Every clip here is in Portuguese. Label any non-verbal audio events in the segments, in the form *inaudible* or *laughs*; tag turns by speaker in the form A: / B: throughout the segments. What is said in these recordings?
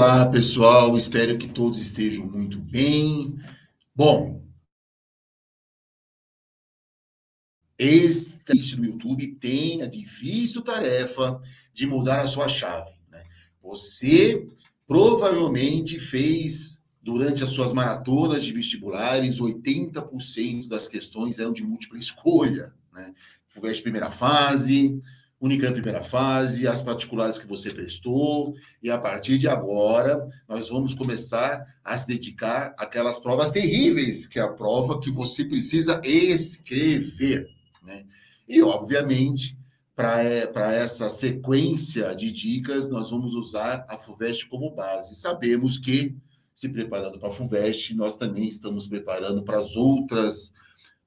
A: Olá, pessoal. Espero que todos estejam muito bem. Bom, este no YouTube tem a difícil tarefa de mudar a sua chave. Né? Você provavelmente fez durante as suas maratonas de vestibulares 80% das questões eram de múltipla escolha, né? FUVEST primeira fase, Unicamp primeira fase, as particulares que você prestou, e a partir de agora nós vamos começar a se dedicar àquelas provas terríveis, que é a prova que você precisa escrever. Né? E, obviamente, para é, essa sequência de dicas, nós vamos usar a FUVEST como base. Sabemos que, se preparando para a FUVEST, nós também estamos preparando para as outras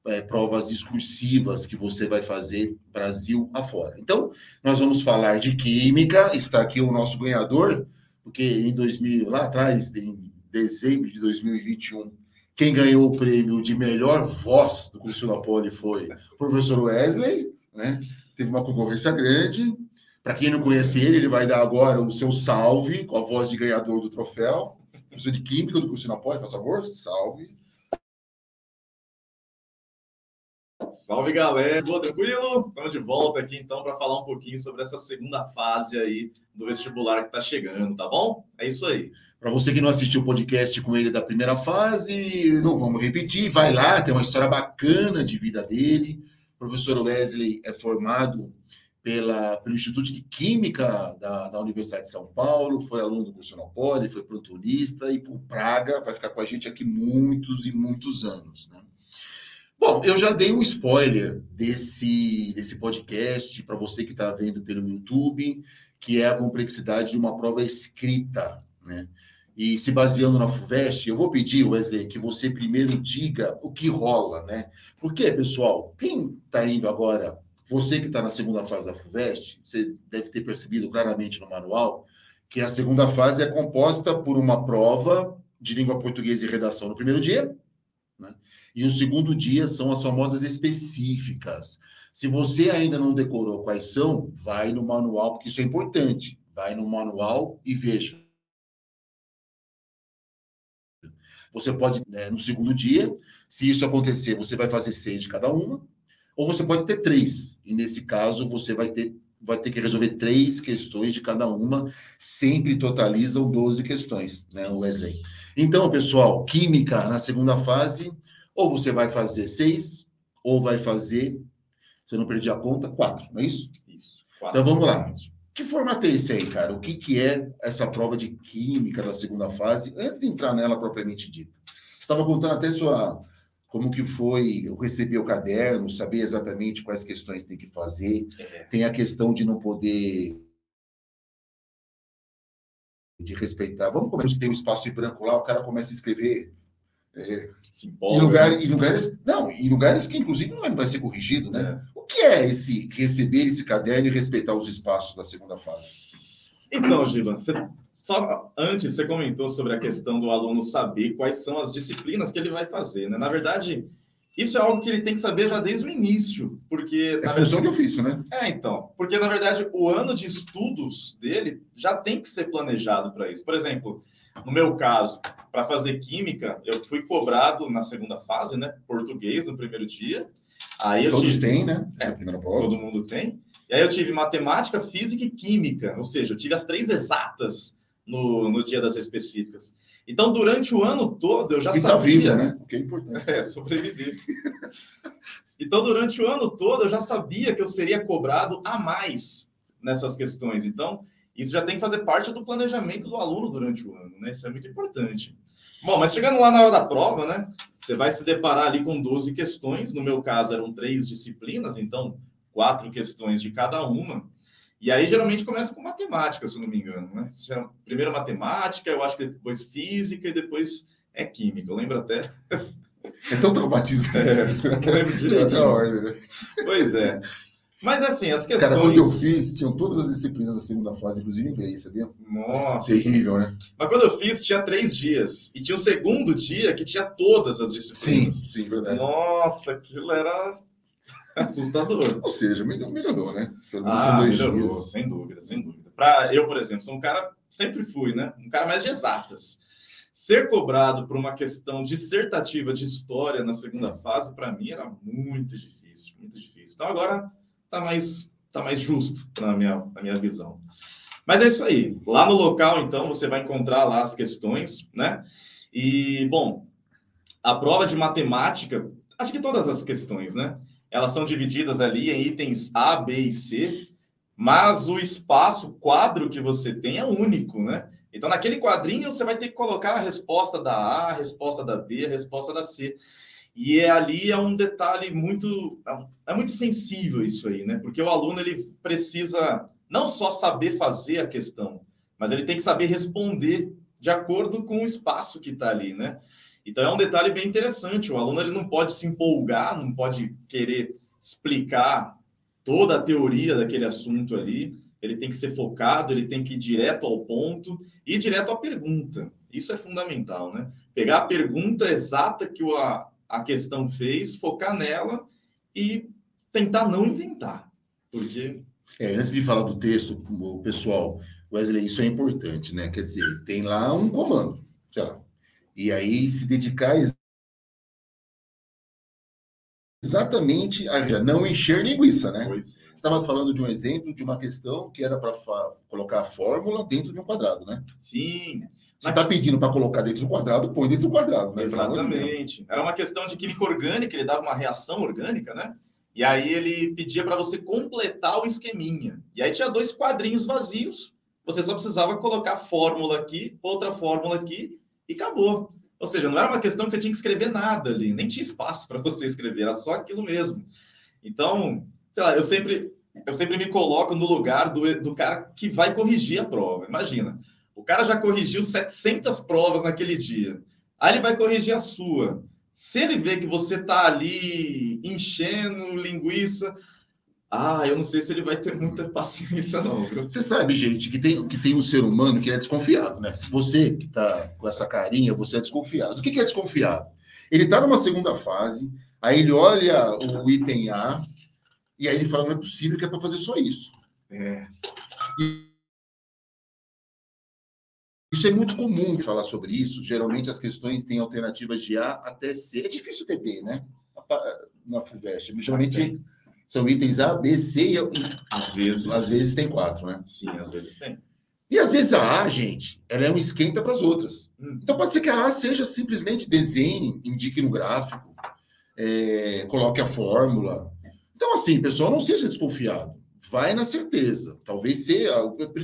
A: é, provas discursivas que você vai fazer Brasil afora. Então, nós vamos falar de química, está aqui o nosso ganhador, porque em 2000, lá atrás, em dezembro de 2021, quem ganhou o prêmio de melhor voz do curso da Poli foi o professor Wesley, né? Teve uma concorrência grande. Para quem não conhece ele, ele vai dar agora o seu salve com a voz de ganhador do troféu. Professor de Química do curso da Poli, por favor, salve.
B: Salve galera, boa, tranquilo? Estamos de volta aqui então para falar um pouquinho sobre essa segunda fase aí do vestibular que está chegando, tá bom? É isso aí.
A: Para você que não assistiu o podcast com ele da primeira fase, não vamos repetir, vai lá, tem uma história bacana de vida dele. O professor Wesley é formado pela, pelo Instituto de Química da, da Universidade de São Paulo, foi aluno do curso Poli, foi plantonista e por Praga, vai ficar com a gente aqui muitos e muitos anos, né? Bom, eu já dei um spoiler desse, desse podcast para você que está vendo pelo YouTube, que é a complexidade de uma prova escrita, né? E se baseando na FUVEST, eu vou pedir, Wesley, que você primeiro diga o que rola, né? Porque, pessoal, quem está indo agora, você que está na segunda fase da FUVEST, você deve ter percebido claramente no manual que a segunda fase é composta por uma prova de língua portuguesa e redação no primeiro dia, né? E o segundo dia são as famosas específicas. Se você ainda não decorou quais são, vai no manual, porque isso é importante. Vai no manual e veja. Você pode, né, no segundo dia, se isso acontecer, você vai fazer seis de cada uma, ou você pode ter três. E nesse caso, você vai ter, vai ter que resolver três questões de cada uma, sempre totalizam 12 questões, né, Wesley? Então, pessoal, química na segunda fase, ou você vai fazer seis, ou vai fazer, você não perdi a conta, quatro, não é isso?
B: Isso.
A: Quatro, então vamos lá. Que formato é esse aí, cara? O que, que é essa prova de química da segunda fase, antes de entrar nela propriamente dita? Você estava contando até sua como que foi eu receber o caderno, saber exatamente quais questões tem que fazer. É. Tem a questão de não poder de respeitar. Vamos começar que tem um espaço em branco lá, o cara começa a escrever é, em, lugar, né? em lugares não, em lugares que inclusive não vai ser corrigido, né? É. O que é esse receber esse caderno e respeitar os espaços da segunda fase?
B: Então, Givan, você, só antes você comentou sobre a questão do aluno saber quais são as disciplinas que ele vai fazer, né? Na verdade, isso é algo que ele tem que saber já desde o início, porque...
A: É função
B: verdade,
A: de ofício, né?
B: É, então. Porque, na verdade, o ano de estudos dele já tem que ser planejado para isso. Por exemplo, no meu caso, para fazer química, eu fui cobrado na segunda fase, né? Português no primeiro dia.
A: Aí Todos tive... têm, né?
B: É, primeira prova. Todo mundo tem. E aí eu tive matemática, física e química, ou seja, eu tive as três exatas no, no dia das específicas. Então, durante o ano todo, eu já e
A: tá
B: sabia.
A: Tá vivo, né? O que é importante.
B: É, sobreviver. então, durante o ano todo, eu já sabia que eu seria cobrado a mais nessas questões. Então, isso já tem que fazer parte do planejamento do aluno durante o ano, né? Isso é muito importante. Bom, mas chegando lá na hora da prova, né? Você vai se deparar ali com 12 questões. No meu caso, eram três disciplinas, então quatro questões de cada uma. E aí, geralmente, começa com matemática, se eu não me engano, né? Primeiro matemática, eu acho que depois física e depois é química. Eu lembro até.
A: É tão traumatizante. É,
B: eu lembro direito. né? Pois é. Mas assim, as questões.
A: Cara, quando eu fiz, tinham todas as disciplinas da segunda fase, inclusive inglês, sabia?
B: Nossa.
A: Terrível, né?
B: Mas quando eu fiz, tinha três dias. E tinha o segundo dia que tinha todas as disciplinas.
A: Sim, sim, verdade.
B: Nossa, aquilo era assustador.
A: Ou seja, melhorou, né?
B: Pelo menos ah, melhorou, dias. sem dúvida, sem dúvida. para eu, por exemplo, sou um cara, sempre fui, né? Um cara mais de exatas. Ser cobrado por uma questão dissertativa de história na segunda fase, para mim, era muito difícil, muito difícil. Então agora tá mais, tá mais justo na minha, na minha visão. Mas é isso aí. Lá no local, então, você vai encontrar lá as questões, né? E, bom, a prova de matemática, acho que todas as questões, né? Elas são divididas ali em itens A, B e C, mas o espaço, o quadro que você tem é único, né? Então, naquele quadrinho, você vai ter que colocar a resposta da A, a resposta da B, a resposta da C. E é, ali é um detalhe muito é, é muito sensível isso aí, né? Porque o aluno ele precisa não só saber fazer a questão, mas ele tem que saber responder de acordo com o espaço que está ali, né? Então é um detalhe bem interessante. O aluno ele não pode se empolgar, não pode querer explicar toda a teoria daquele assunto ali. Ele tem que ser focado, ele tem que ir direto ao ponto e direto à pergunta. Isso é fundamental, né? Pegar a pergunta exata que a, a questão fez, focar nela e tentar não inventar. Porque.
A: É, antes de falar do texto, o pessoal, Wesley, isso é importante, né? Quer dizer, tem lá um comando, sei lá. E aí se dedicar exatamente a não encher linguiça, né? Pois. Você estava falando de um exemplo de uma questão que era para colocar a fórmula dentro de um quadrado, né?
B: Sim.
A: Você está pedindo para colocar dentro do quadrado, põe dentro do quadrado. Né?
B: Exatamente. Era uma questão de química orgânica, ele dava uma reação orgânica, né? E aí ele pedia para você completar o esqueminha. E aí tinha dois quadrinhos vazios, você só precisava colocar fórmula aqui, outra fórmula aqui, e acabou. Ou seja, não era uma questão que você tinha que escrever nada ali, nem tinha espaço para você escrever, era só aquilo mesmo. Então, sei lá, eu sempre, eu sempre me coloco no lugar do, do cara que vai corrigir a prova. Imagina, o cara já corrigiu 700 provas naquele dia. Aí ele vai corrigir a sua. Se ele vê que você está ali enchendo linguiça, ah, eu não sei se ele vai ter muita paciência, não.
A: Você sabe, gente, que tem, que tem um ser humano que é desconfiado, né? Se você que está com essa carinha, você é desconfiado. O que, que é desconfiado? Ele está numa segunda fase, aí ele olha o item A, e aí ele fala: não é possível que é para fazer só isso.
B: É.
A: E isso é muito comum falar sobre isso. Geralmente as questões têm alternativas de A até C. É difícil ter B, né? Na FUVEST. Geralmente são itens A, B, C e
B: às vezes,
A: às vezes tem quatro, né?
B: Sim, às vezes tem.
A: E às vezes a A, gente, ela é um esquenta para as outras. Hum. Então pode ser que a A seja simplesmente desenhe, indique no gráfico, é, coloque a fórmula. Então, assim, pessoal, não seja desconfiado vai na certeza. Talvez seja,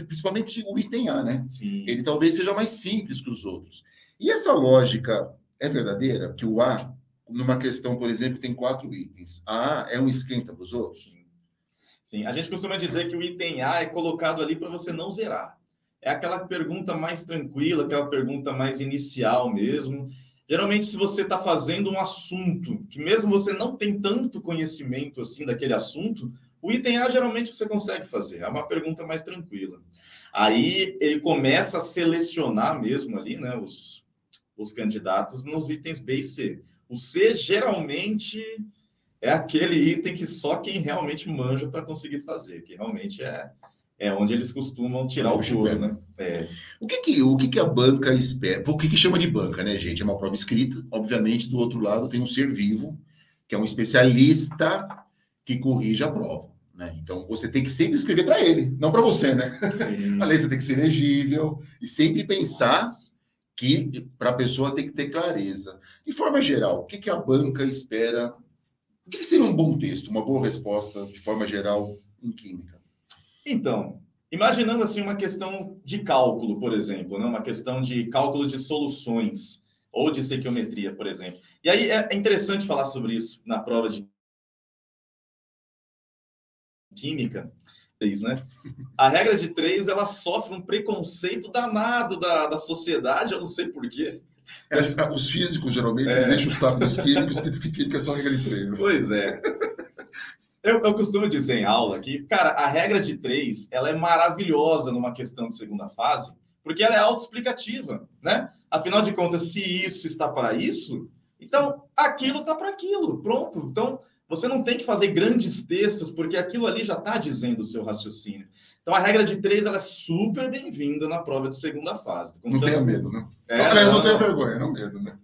A: principalmente o item A, né?
B: Sim.
A: Ele talvez seja mais simples que os outros. E essa lógica é verdadeira? Que o A, numa questão, por exemplo, tem quatro itens. A é um esquenta para os outros?
B: Sim. A gente costuma dizer que o item A é colocado ali para você não zerar. É aquela pergunta mais tranquila, aquela pergunta mais inicial mesmo. Geralmente, se você está fazendo um assunto que mesmo você não tem tanto conhecimento assim daquele assunto, o item A geralmente você consegue fazer, é uma pergunta mais tranquila. Aí ele começa a selecionar mesmo ali, né, os, os candidatos nos itens B e C. O C geralmente é aquele item que só quem realmente manja para conseguir fazer, que realmente é, é onde eles costumam tirar o couro, né? É.
A: O que que, o que que a banca espera? O que que chama de banca, né, gente? É uma prova escrita. Obviamente, do outro lado tem um ser vivo, que é um especialista que corrige a prova. Né? Então, você tem que sempre escrever para ele, não para você, né? *laughs* A letra tem que ser legível e sempre pensar que para a pessoa tem que ter clareza. De forma geral, o que, que a banca espera? O que, seria um bom texto, uma boa resposta, de forma geral, em química?
B: Então, imaginando assim uma questão de cálculo, por exemplo, né? uma questão de cálculo de soluções ou de estequiometria, por exemplo. E aí é interessante falar sobre isso na prova de química, três, né? A regra de três, ela sofre um preconceito danado da, da sociedade, eu não sei porquê.
A: É, os físicos, geralmente, é. eles enchem o saco dos químicos, que diz que química é só regra de três. Né?
B: Pois é. Eu, eu, costumo dizer em aula que, cara, a regra de três, ela é maravilhosa numa questão de segunda fase, porque ela é autoexplicativa, né? Afinal de contas, se isso está para isso, então aquilo está para aquilo, pronto. Então, você não tem que fazer grandes textos, porque aquilo ali já está dizendo o seu raciocínio. Então, a regra de três ela é super bem-vinda na prova de segunda fase.
A: Não tenha medo, né? É, não, não tenha vergonha, não medo, né?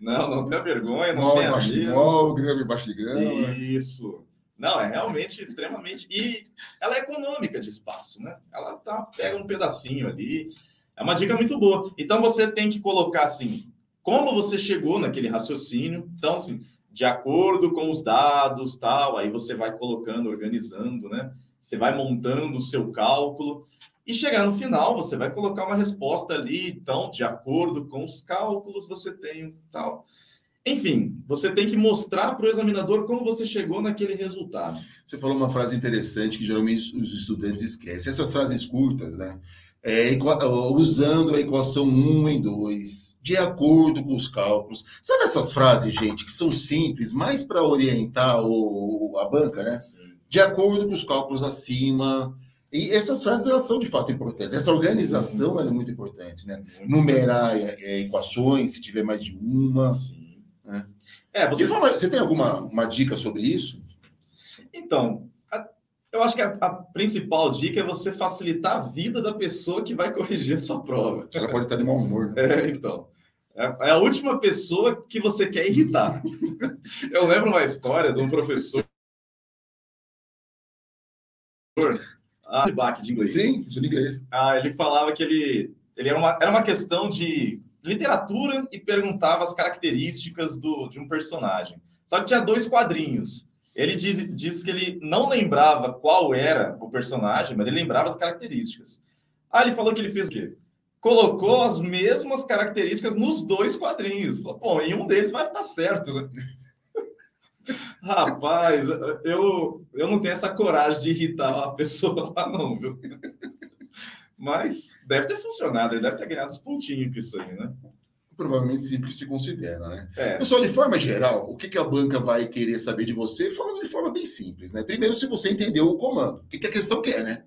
B: Não, não tenha vergonha, não tenha medo.
A: Mol, grama embaixo de grama.
B: Isso. Não, é realmente extremamente. E ela é econômica de espaço, né? Ela tá, pega um pedacinho ali. É uma dica muito boa. Então você tem que colocar assim, como você chegou naquele raciocínio. Então, assim, de acordo com os dados, tal, aí você vai colocando, organizando, né? Você vai montando o seu cálculo e chegar no final, você vai colocar uma resposta ali, então, de acordo com os cálculos, você tem tal. Enfim, você tem que mostrar para o examinador como você chegou naquele resultado.
A: Você falou uma frase interessante que geralmente os estudantes esquecem. Essas frases curtas, né? É, usando a equação 1 em 2, de acordo com os cálculos. Sabe essas frases, gente, que são simples, mais para orientar o, a banca, né? De acordo com os cálculos acima. E essas frases elas são de fato importantes. Essa organização é muito importante, né? Numerar é, é, equações, se tiver mais de uma. Sim. Né? É, você... você tem alguma uma dica sobre isso?
B: Então, eu acho que a, a, principal dica é você facilitar a vida da pessoa que vai *laughs* corrigir a sua prova.
A: Ela pode estar de mau humor.
B: Né? É, então. É, é a última pessoa que você quer irritar. *laughs* eu lembro uma história de um professor ah, de inglês.
A: Sim, de inglês.
B: Ah, ele falava que ele, ele era, uma, era uma questão de literatura e perguntava as características do, de um personagem. Só que tinha dois quadrinhos. Ele diz, diz que ele não lembrava qual era o personagem, mas ele lembrava as características. Ah, ele falou que ele fez o quê? Colocou as mesmas características nos dois quadrinhos. Bom, em um deles vai estar certo, né? *laughs* Rapaz, eu, eu não tenho essa coragem de irritar a pessoa lá, não, viu? *laughs* Mas deve ter funcionado, ele deve ter ganhado os pontinhos com isso aí, né?
A: Provavelmente sempre se considera, né? É. Pessoal, de forma geral, o que, que a banca vai querer saber de você? Falando de forma bem simples, né? Primeiro, se você entendeu o comando. O que, que a questão quer, né?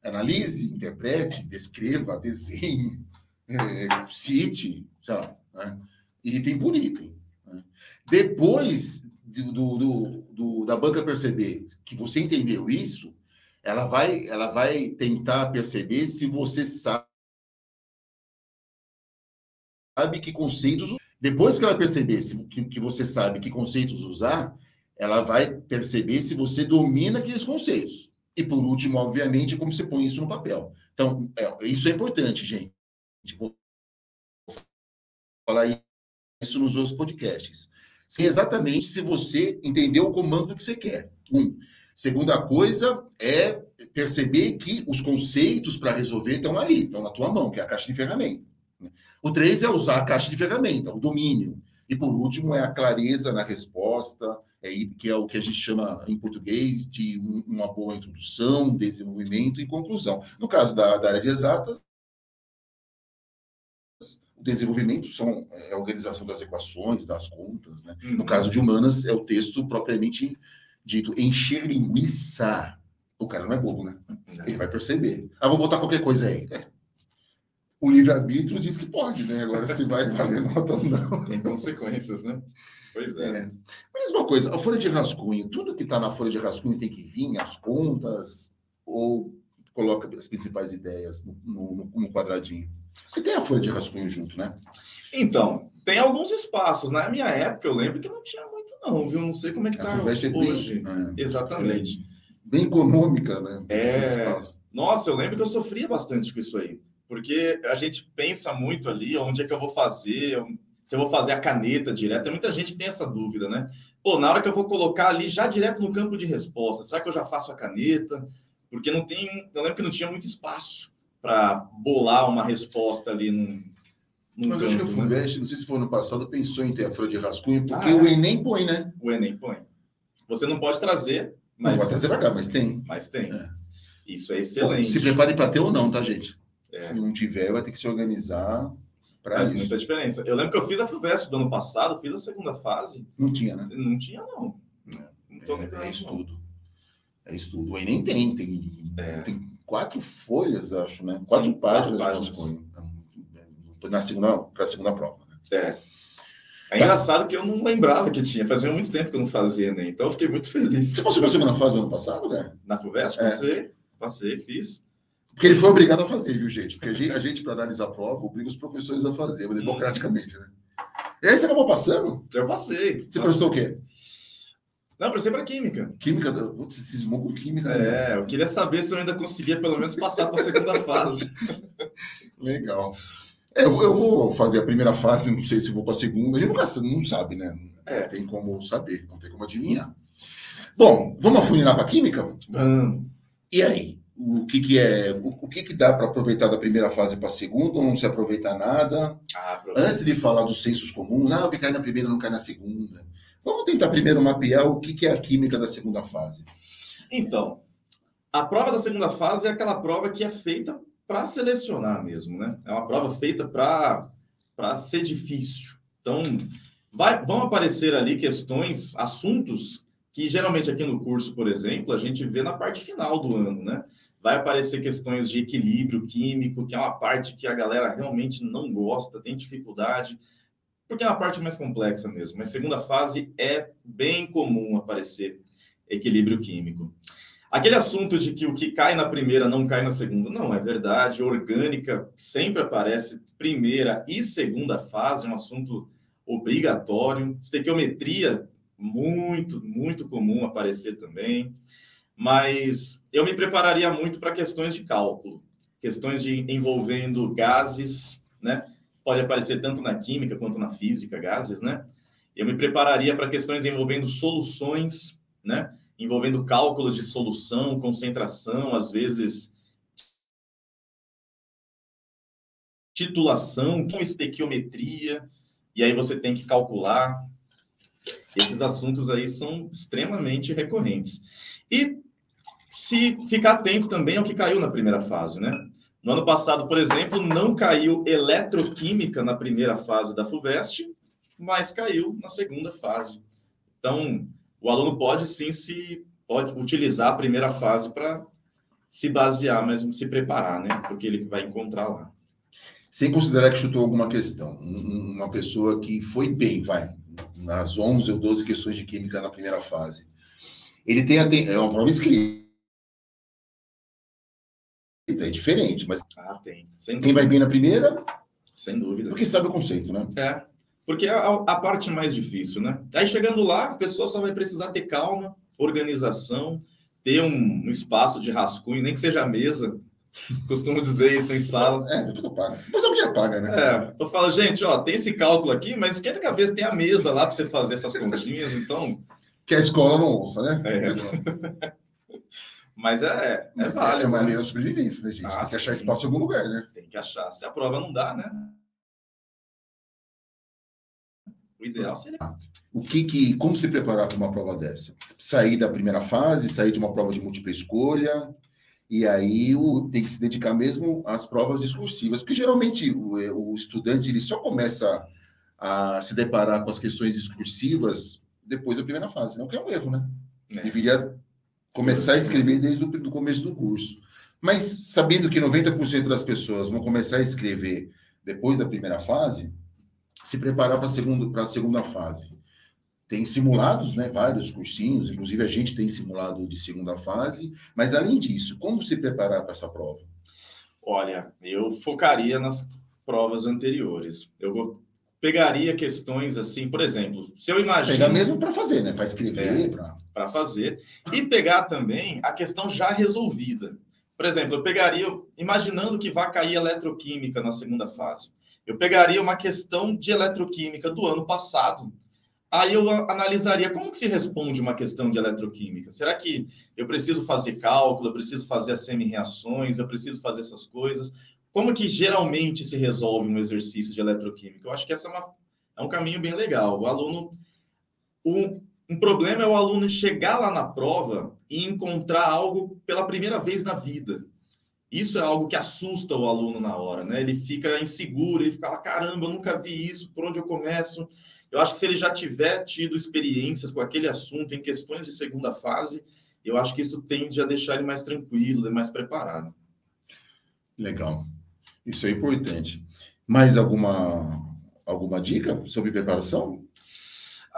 A: Analise, interprete, descreva, desenhe, é, cite, sei lá, né? item por item. Né? Depois do, do, do, da banca perceber que você entendeu isso, ela vai, ela vai tentar perceber se você sabe que conceitos. Depois que ela perceber se, que, que você sabe que conceitos usar, ela vai perceber se você domina aqueles conceitos. E por último, obviamente, como você põe isso no papel. Então, é, isso é importante, gente. Vou falar isso nos outros podcasts. Exatamente se você entendeu o comando que você quer. Um. Segunda coisa é perceber que os conceitos para resolver estão ali, estão na tua mão, que é a caixa de ferramenta. O três é usar a caixa de ferramenta, o domínio. E por último é a clareza na resposta, é, que é o que a gente chama em português de uma boa introdução, desenvolvimento e conclusão. No caso da, da área de exatas, o desenvolvimento são é, a organização das equações, das contas. Né? No uhum. caso de humanas, é o texto propriamente dito encher linguiça, o cara não é bobo, né? Ele vai perceber. Ah, vou botar qualquer coisa aí. É. O livre-arbítrio diz que pode, né? Agora se vai valer nota ou não.
B: Tem consequências, né? Pois é. é.
A: Mas uma coisa, a folha de rascunho, tudo que está na folha de rascunho tem que vir, as contas, ou coloca as principais ideias no, no, no quadradinho. Porque tem a folha de rascunho junto, né?
B: Então, tem alguns espaços. Na minha época, eu lembro que não tinha muito, não, viu? Não sei como é que está hoje. Bem, é, Exatamente.
A: Bem econômica, né?
B: É... Nossa, eu lembro que eu sofria bastante com isso aí. Porque a gente pensa muito ali, onde é que eu vou fazer, se eu vou fazer a caneta direto. Tem muita gente que tem essa dúvida, né? Pô, na hora que eu vou colocar ali já direto no campo de resposta, será que eu já faço a caneta? Porque não tem. Eu lembro que não tinha muito espaço para bolar uma resposta ali num,
A: mas acho que a FUVEST, né? não sei se foi no passado, pensou em ter a folha de rascunho, porque ah, o Enem põe, né?
B: O Enem põe. Você não pode trazer,
A: mas. Não pode trazer para cá, mas tem.
B: Mas tem. É. Isso é excelente.
A: Se prepare para ter ou não, tá, gente? É. Se não tiver, vai ter que se organizar para
B: isso. muita diferença. Eu lembro que eu fiz a FUVEST do ano passado, fiz a segunda fase.
A: Não tinha, né?
B: Não tinha, não.
A: não é, é estudo. É estudo. O Enem tem, tem, é. tem quatro folhas, acho, né? Quatro Sim, páginas. Quatro páginas na segunda, para a segunda prova. Né?
B: É. É engraçado que eu não lembrava que tinha, fazia muito tempo que eu não fazia, né? Então eu fiquei muito feliz.
A: Você passou a segunda fase ano passado, cara?
B: Na FUVEST,
A: É.
B: passei, passei, fiz.
A: Porque ele foi obrigado a fazer, viu, gente? Porque a gente, gente para analisar a prova, obriga os professores a fazer, mas democraticamente, né? E aí você acabou passando?
B: Eu passei.
A: Você prestou o quê?
B: Não, prestei para Química.
A: Química? Putz, você cismou com química, né?
B: É, eu queria saber se eu ainda conseguia pelo menos passar para a segunda *laughs* fase.
A: Legal. Eu, vou- eu vou fazer a primeira fase, não sei se vou para a segunda. A gente nunca não sabe, né?
B: É.
A: Não tem como saber, não tem como adivinhar. Bom, vamos afunilar para química?
B: Vamos.
A: E aí? O que, que é? O, o que, que dá para aproveitar da primeira fase para a segunda ou não se aproveitar nada?
B: Ah.
A: Antes de falar dos sensos comuns, ah, o que cai na primeira não cai na segunda. Vamos tentar primeiro mapear o que, que é a química da segunda fase.
B: Então, a prova da segunda fase é aquela prova que é feita para selecionar mesmo, né? É uma prova feita para ser difícil. Então, vai- vão aparecer ali questões, assuntos que geralmente aqui no curso, por exemplo, a gente vê na parte final do ano, né? Vai aparecer questões de equilíbrio químico, que é uma parte que a galera realmente não gosta, tem dificuldade, porque é uma parte mais complexa mesmo. Mas segunda fase é bem comum aparecer equilíbrio químico. Aquele assunto de que o que cai na primeira não cai na segunda, não é verdade. Orgânica sempre aparece primeira e segunda fase, é um assunto obrigatório. Estequiometria, muito, muito comum aparecer também. Mas eu me prepararia muito para questões de cálculo, questões de envolvendo gases, né? Pode aparecer tanto na química quanto na física, gases, né? Eu me prepararia para questões envolvendo soluções, né? envolvendo cálculo de solução, concentração, às vezes titulação, com estequiometria, e aí você tem que calcular. Esses assuntos aí são extremamente recorrentes. E se ficar atento também ao que caiu na primeira fase, né? No ano passado, por exemplo, não caiu eletroquímica na primeira fase da FUVEST, mas caiu na segunda fase. Então, o aluno pode sim se pode utilizar a primeira fase para se basear, mas se preparar, né? Porque ele vai encontrar lá.
A: Sem considerar que chutou alguma questão. Um- Uma pessoa que foi bem, vai, nas 11 ou 12 questões de química na primeira fase. Ele tem- é uma prova escrita. É diferente, mas
B: Ah, tem. Sem
A: quem vai bem na primeira,
B: Sem dúvida.
A: porque sabe o conceito, né?
B: É. Porque é a, a parte mais difícil, né? Aí chegando lá, a pessoa só vai precisar ter calma, organização, ter um, um espaço de rascunho, nem que seja a mesa. *laughs* Costumo dizer isso em sala.
A: É, depois apaga. Depois alguém apaga, né?
B: É, eu falo, gente, ó, tem esse cálculo aqui, mas esquenta a cabeça, tem a mesa lá para você fazer essas continhas, então.
A: Que a escola não ouça, né?
B: É. *laughs* Mas é, é
A: Mas é,
B: válido.
A: é uma
B: né?
A: lei da sobrevivência, né, gente?
B: Ah,
A: tem que achar
B: sim.
A: espaço em algum lugar, né?
B: Tem que achar. Se a prova não dá, né? O ideal seria.
A: O que que, como se preparar para uma prova dessa? Sair da primeira fase, sair de uma prova de múltipla escolha, e aí o, tem que se dedicar mesmo às provas discursivas, porque geralmente o, é, o estudante ele só começa a se deparar com as questões discursivas depois da primeira fase, não que é um erro, né?
B: É.
A: Deveria começar a escrever desde o começo do curso. Mas sabendo que 90% das pessoas vão começar a escrever depois da primeira fase, se preparar para a segunda, segunda fase. Tem simulados, né? Vários cursinhos, inclusive a gente tem simulado de segunda fase. Mas além disso, como se preparar para essa prova?
B: Olha, eu focaria nas provas anteriores. Eu pegaria questões assim, por exemplo, se eu imagino.
A: Pegar mesmo para fazer, né? Para escrever, para.
B: Para fazer e pegar também a questão já resolvida. Por exemplo, eu pegaria, imaginando que vai cair eletroquímica na segunda fase, eu pegaria uma questão de eletroquímica do ano passado. Aí eu analisaria como que se responde uma questão de eletroquímica. Será que eu preciso fazer cálculo, eu preciso fazer as semi-reações, eu preciso fazer essas coisas? Como que geralmente se resolve um exercício de eletroquímica? Eu acho que essa é, uma, é um caminho bem legal. O aluno, o, um problema é o aluno chegar lá na prova e encontrar algo pela primeira vez na vida. Isso é algo que assusta o aluno na hora, né? Ele fica inseguro, ele fica lá, caramba, eu nunca vi isso, por onde eu começo? Eu acho que se ele já tiver tido experiências com aquele assunto em questões de segunda fase, eu acho que isso tende a deixar ele mais tranquilo mais preparado.
A: Legal. Isso é importante. Mais alguma Alguma dica sobre preparação?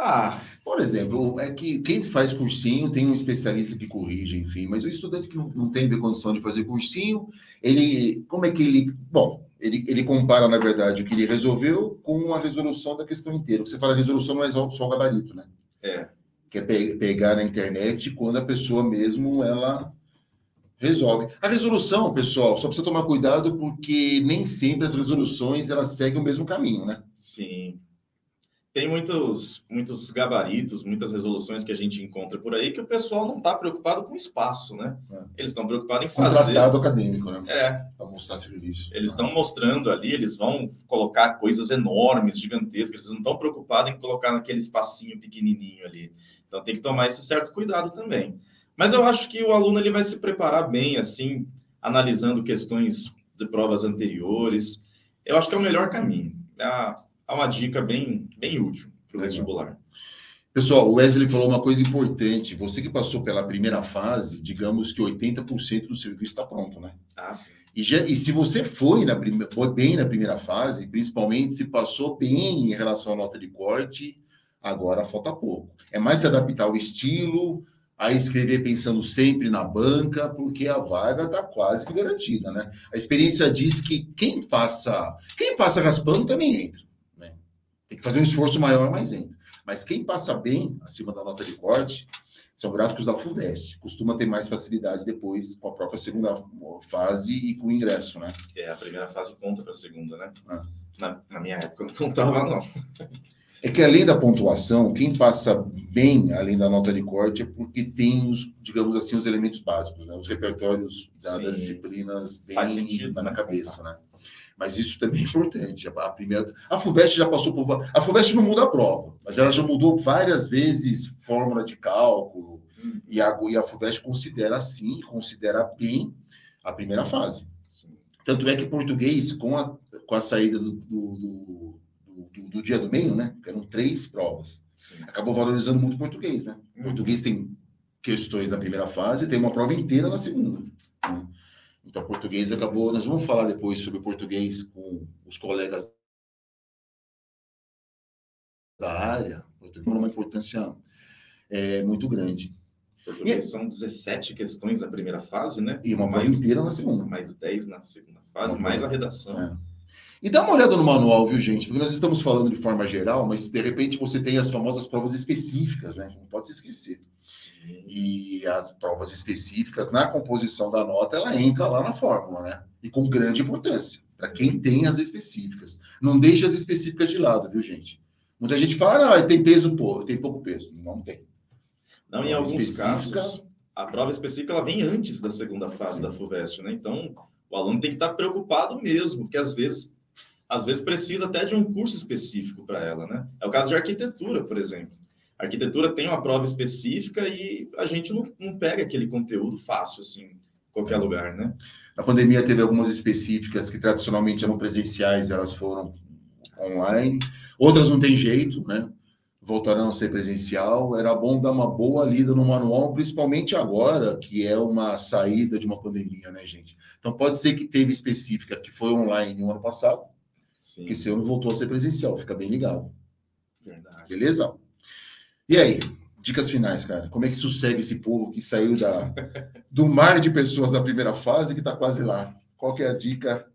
B: Ah,
A: por exemplo, é que quem faz cursinho tem um especialista que corrige, enfim, mas o estudante que não, tem condição de fazer cursinho, ele, como é que ele, bom, ele, ele compara, na verdade, o que ele resolveu com a resolução da questão inteira. Você fala resolução não é só, só o gabarito, né?
B: É.
A: Que é pe pegar na internet quando a pessoa mesmo, ela resolve. A resolução, pessoal, só precisa tomar cuidado porque nem sempre as resoluções, elas seguem o mesmo caminho, né?
B: Sim tem muitos, muitos gabaritos, muitas resoluções que a gente encontra por aí que o pessoal não está preocupado com espaço, né? É. Eles estão preocupados em fazer.
A: Contratado acadêmico, né?
B: É.
A: Para mostrar serviço.
B: Eles estão mostrando ali, eles vão colocar coisas enormes, gigantescas, eles não estão preocupados em colocar naquele espacinho pequenininho ali. Então tem que tomar esse certo cuidado também. Mas eu acho que o aluno ele vai se preparar bem, assim, analisando questões de provas anteriores. Eu acho que é o melhor caminho. A é uma dica bem, bem útil para o vestibular.
A: Pessoal, o Wesley falou uma coisa importante. Você que passou pela primeira fase, digamos que 80% do serviço está pronto, né?
B: Ah, sim.
A: E, já, e se você foi, na, foi bem na primeira fase, principalmente se passou bem em relação à nota de corte, agora falta pouco. É mais se adaptar ao estilo, a escrever pensando sempre na banca, porque a vaga está quase que garantida, né? A experiência diz que quem passa, quem passa raspando também entra. Tem que fazer um esforço maior, mas entra. Mas quem passa bem acima da nota de corte são gráficos da FUVEST. Costuma ter mais facilidade depois com a própria segunda fase e com o ingresso, né?
B: É, a primeira fase conta para a segunda, né? Ah. Na, na, minha época não contava, não.
A: É que além da pontuação, quem passa bem além da nota de corte é porque tem os, digamos assim, os elementos básicos, né? Os repertórios da, das disciplinas bem na né? cabeça, né? Mas isso também é importante. A, primeira, a FUVEST já passou por. A FUVEST não muda a prova, mas ela já mudou várias vezes fórmula de cálculo. E a, e a FUVEST considera sim, considera bem a primeira fase. Sim. Tanto é que português, com a, com a saída do, do, do, do, do dia do meio, né? Eram três provas. Sim. Acabou valorizando muito português, né? Uhum. Português tem questões na primeira fase, tem uma prova inteira na segunda. Né? Então, português acabou. Nós vamos falar depois sobre português com os colegas da área. Português tem uma importância é, muito grande.
B: Português e, são 17 questões na primeira fase, né?
A: E uma mais inteira na segunda.
B: Mais 10 na segunda fase, uma mais a redação. É.
A: E dá uma olhada no manual, viu, gente? Porque nós estamos falando de forma geral, mas de repente você tem as famosas provas específicas, né? Não pode se esquecer. Sim. E as provas específicas, na composição da nota, ela entra lá na fórmula, né? E com grande importância, para quem tem as específicas. Não deixe as específicas de lado, viu, gente? Muita gente fala, ah, tem peso, pô, tem pouco peso. Não tem.
B: Não, em alguns casos, a prova específica ela vem antes da segunda fase da FUVEST, né? Então, o aluno tem que estar preocupado mesmo, porque às vezes às vezes precisa até de um curso específico para ela, né? É o caso de arquitetura, por exemplo. A arquitetura tem uma prova específica e a gente não, não pega aquele conteúdo fácil, assim, em qualquer lugar, né?
A: A pandemia teve algumas específicas que tradicionalmente eram presenciais, elas foram online. Outras não tem jeito, né? Voltarão a ser presencial. Era bom dar uma boa lida no manual, principalmente agora, que é uma saída de uma pandemia, né, gente? Então, pode ser que teve específica que foi online no ano passado, Sim. que esse ano voltou a ser presencial, fica bem ligado. Verdade. Beleza? E aí, dicas finais, cara. Como é que sucede esse povo que saiu da, *laughs* do mar de pessoas da primeira fase que está quase lá? Qual que é a dica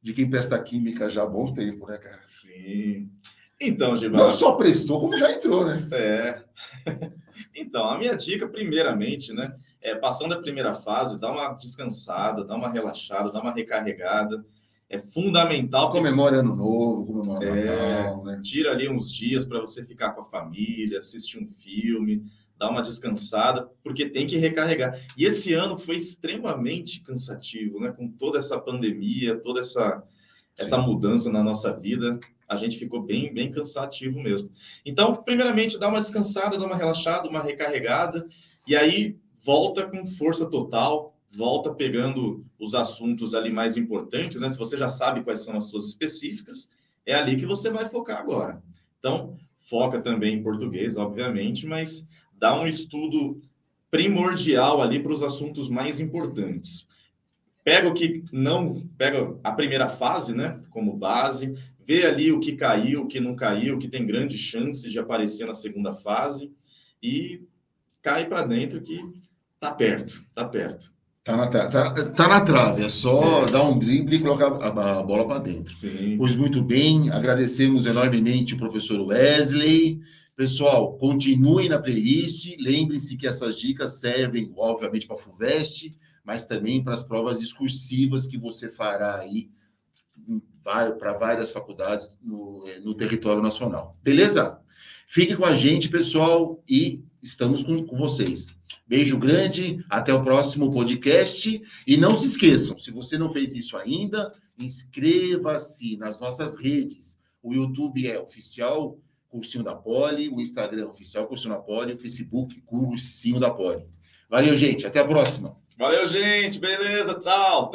A: de quem presta química já há bom tempo, né, cara?
B: Sim. Então, Gilmar...
A: Não só prestou, como já entrou, né?
B: É. *laughs* Então, a minha dica, primeiramente, né, é passando a primeira fase, dá uma descansada, dá uma relaxada, dá uma recarregada é fundamental.
A: Comemora ano novo, comemora é, Natal, né?
B: Tira ali uns dias para você ficar com a família, assistir um filme, dar uma descansada, porque tem que recarregar. E esse ano foi extremamente cansativo, né? Com toda essa pandemia, toda essa, essa mudança na nossa vida, a gente ficou bem, bem cansativo mesmo. Então, primeiramente, dá uma descansada, dá uma relaxada, uma recarregada, e aí volta com força total, volta pegando os assuntos ali mais importantes, né? Se você já sabe quais são as suas específicas, é ali que você vai focar agora. Então, foca também em português, obviamente, mas dá um estudo primordial ali para os assuntos mais importantes. pega o que não, pega a primeira fase, né, como base, vê ali o que caiu, o que não caiu, o que tem grandes chances de aparecer na segunda fase e cai para dentro que tá perto, tá perto.
A: Tá na, tá, tá na trave, é só é. dar um drible e colocar a, a bola para dentro. Sim. Pois muito bem, agradecemos enormemente o professor Wesley. Pessoal, continuem na playlist. Lembrem-se que essas dicas servem, obviamente, para a FUVEST, mas também para as provas discursivas que você fará aí para várias faculdades no, no território nacional. Beleza? Fique com a gente, pessoal, e estamos com, com vocês. Beijo grande, até o próximo podcast. E não se esqueçam, se você não fez isso ainda, inscreva-se nas nossas redes. O YouTube é oficial Cursinho da Poli, o Instagram é oficial Cursinho da Poli, o Facebook Cursinho da Poli. Valeu, gente. Até a próxima.
B: Valeu, gente. Beleza. Tchau.